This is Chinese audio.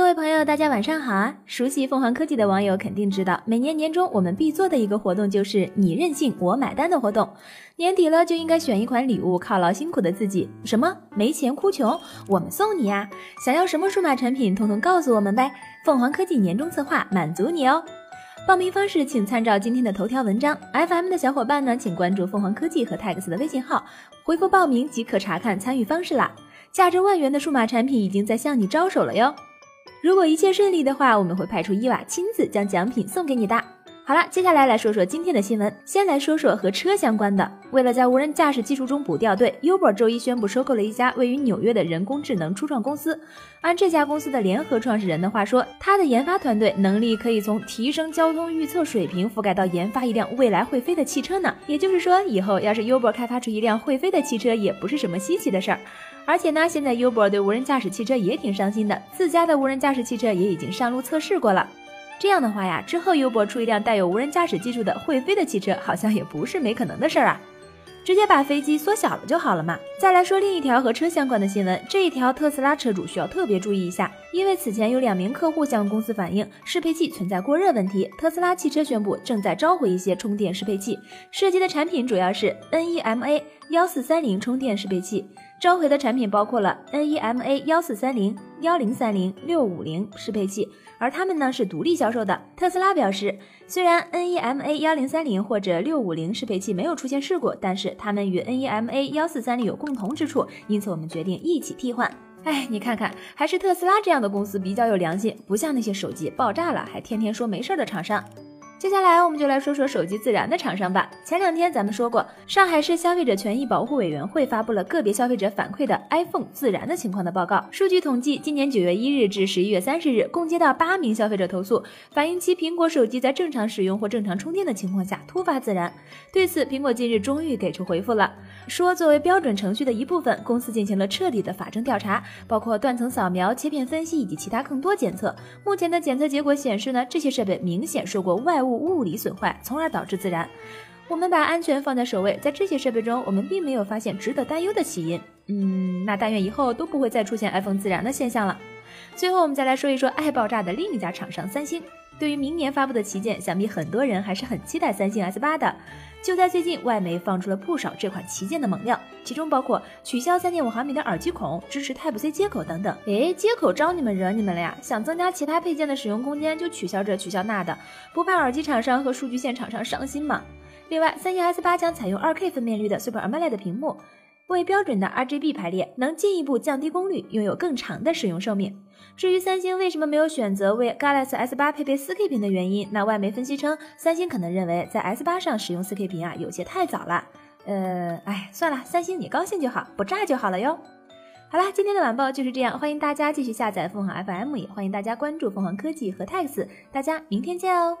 各位朋友，大家晚上好啊！熟悉凤凰科技的网友肯定知道，每年年终我们必做的一个活动就是“你任性，我买单”的活动。年底了就应该选一款礼物犒劳辛苦的自己。什么？没钱哭穷？我们送你呀！想要什么数码产品，统统告诉我们呗！凤凰科技年终策划满足你哦！报名方式请参照今天的头条文章。FM 的小伙伴呢，请关注凤凰科技和 Tax 的微信号，回复报名即可查看参与方式啦！价值万元的数码产品已经在向你招手了哟！如果一切顺利的话，我们会派出伊娃亲自将奖品送给你的。好了，接下来来说说今天的新闻。先来说说和车相关的。为了在无人驾驶技术中补掉队，Uber 周一宣布收购了一家位于纽约的人工智能初创公司。按这家公司的联合创始人的话说，他的研发团队能力可以从提升交通预测水平覆盖到研发一辆未来会飞的汽车呢。也就是说，以后要是 Uber 开发出一辆会飞的汽车，也不是什么稀奇的事儿。而且呢，现在 Uber 对无人驾驶汽车也挺上心的，自家的无人驾驶汽车也已经上路测试过了。这样的话呀，之后优博出一辆带有无人驾驶技术的会飞的汽车，好像也不是没可能的事儿啊。直接把飞机缩小了就好了嘛。再来说另一条和车相关的新闻，这一条特斯拉车主需要特别注意一下，因为此前有两名客户向公司反映适配器存在过热问题，特斯拉汽车宣布正在召回一些充电适配器，涉及的产品主要是 NEMA 幺四三零充电适配器。召回的产品包括了 NEMA 幺四三零、幺零三零、六五零适配器，而它们呢是独立销售的。特斯拉表示，虽然 NEMA 幺零三零或者六五零适配器没有出现事故，但是它们与 NEMA 幺四三零有共同之处，因此我们决定一起替换。哎，你看看，还是特斯拉这样的公司比较有良心，不像那些手机爆炸了还天天说没事的厂商。接下来我们就来说说手机自燃的厂商吧。前两天咱们说过，上海市消费者权益保护委员会发布了个别消费者反馈的 iPhone 自燃的情况的报告。数据统计，今年九月一日至十一月三十日，共接到八名消费者投诉，反映其苹果手机在正常使用或正常充电的情况下突发自燃。对此，苹果近日终于给出回复了，说作为标准程序的一部分，公司进行了彻底的法证调查，包括断层扫描、切片分析以及其他更多检测。目前的检测结果显示呢，这些设备明显受过外物。物理损坏，从而导致自燃。我们把安全放在首位，在这些设备中，我们并没有发现值得担忧的起因。嗯，那但愿以后都不会再出现 iPhone 自燃的现象了。最后，我们再来说一说爱爆炸的另一家厂商三星。对于明年发布的旗舰，想必很多人还是很期待三星 S 八的。就在最近，外媒放出了不少这款旗舰的猛料，其中包括取消三点五毫米的耳机孔，支持 Type C 接口等等。诶，接口招你们惹你们了呀？想增加其他配件的使用空间，就取消这取消那的，不怕耳机厂商和数据线厂商伤心吗？另外，三星 S 八将采用 2K 分辨率的 Super AMOLED 屏幕。为标准的 RGB 排列，能进一步降低功率，拥有更长的使用寿命。至于三星为什么没有选择为 Galaxy S8 配备 4K 屏的原因，那外媒分析称，三星可能认为在 S8 上使用 4K 屏啊，有些太早了。呃，哎，算了，三星你高兴就好，不炸就好了哟。好啦，今天的晚报就是这样，欢迎大家继续下载凤凰 FM，也欢迎大家关注凤凰科技和 Tax，大家明天见哦。